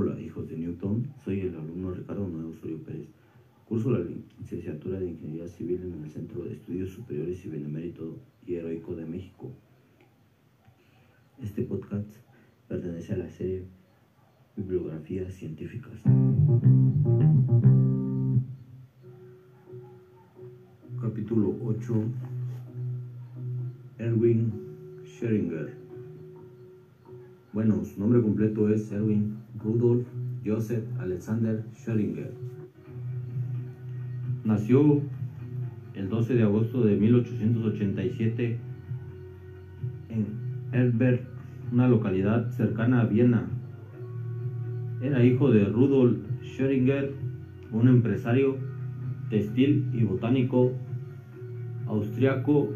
Hola, hijos de Newton. Soy el alumno Ricardo Nuevo Osorio Pérez. Curso la licenciatura de Ingeniería Civil en el Centro de Estudios Superiores y Benemérito y Heroico de México. Este podcast pertenece a la serie Bibliografías Científicas. Capítulo 8 Erwin Schrödinger Bueno, su nombre completo es Erwin Rudolf Joseph Alexander Schrödinger. Nació el 12 de agosto de 1887 en Erberg, una localidad cercana a Viena. Era hijo de Rudolf Schrödinger, un empresario textil y botánico austriaco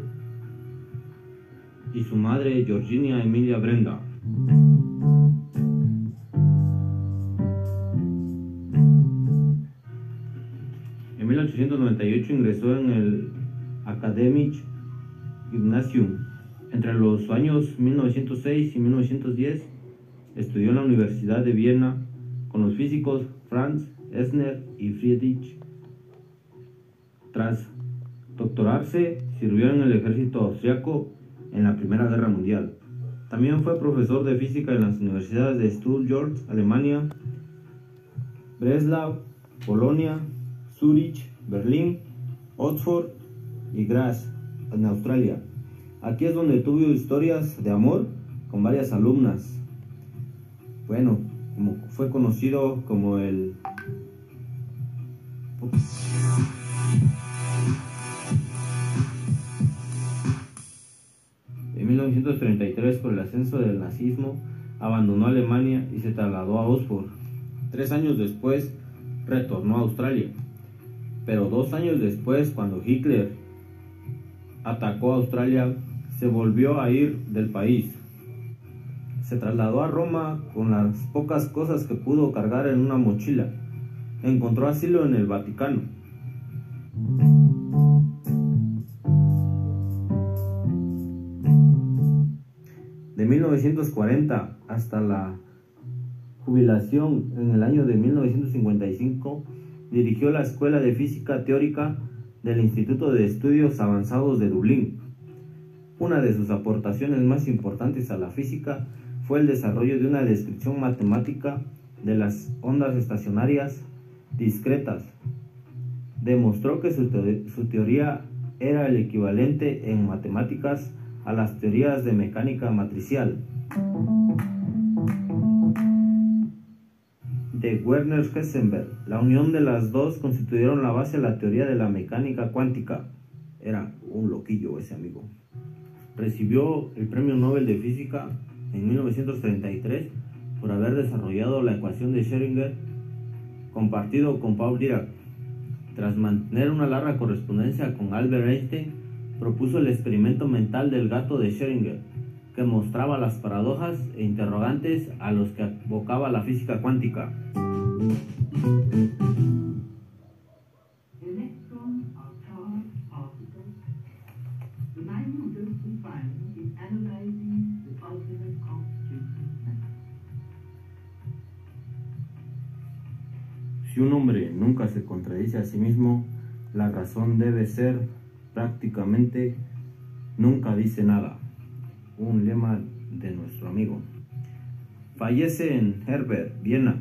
y su madre Georgina Emilia Brenda. 1898 ingresó en el Academic Gymnasium. Entre los años 1906 y 1910 estudió en la Universidad de Viena con los físicos Franz Esner y Friedrich. Tras doctorarse, sirvió en el ejército austriaco en la Primera Guerra Mundial. También fue profesor de física en las universidades de Stuttgart, Alemania, Breslau, Polonia, Zurich, Berlín, Oxford y Graz, en Australia. Aquí es donde tuvo historias de amor con varias alumnas. Bueno, como fue conocido como el En 1933, por el ascenso del nazismo, abandonó Alemania y se trasladó a Oxford. Tres años después, retornó a Australia. Pero dos años después, cuando Hitler atacó a Australia, se volvió a ir del país. Se trasladó a Roma con las pocas cosas que pudo cargar en una mochila. Encontró asilo en el Vaticano. De 1940 hasta la jubilación en el año de 1955, dirigió la Escuela de Física Teórica del Instituto de Estudios Avanzados de Dublín. Una de sus aportaciones más importantes a la física fue el desarrollo de una descripción matemática de las ondas estacionarias discretas. Demostró que su, teoría era el equivalente en matemáticas a las teorías de mecánica matricial de Werner Heisenberg. La unión de las dos constituyeron la base de la teoría de la mecánica cuántica. Era un loquillo ese amigo. Recibió el Premio Nobel de Física en 1933 por haber desarrollado la ecuación de Schrödinger compartido con Paul Dirac. Tras mantener una larga correspondencia con Albert Einstein, propuso el experimento mental del gato de Schrödinger, que mostraba las paradojas e interrogantes a los que abocaba la física cuántica. Si un hombre nunca se contradice a sí mismo, la razón debe ser prácticamente nunca dice nada. Un lema de nuestro amigo. Fallece en Herbert, Viena,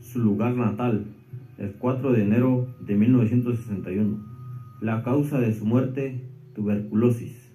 su lugar natal, el 4 de enero de 1961. La causa de su muerte, tuberculosis.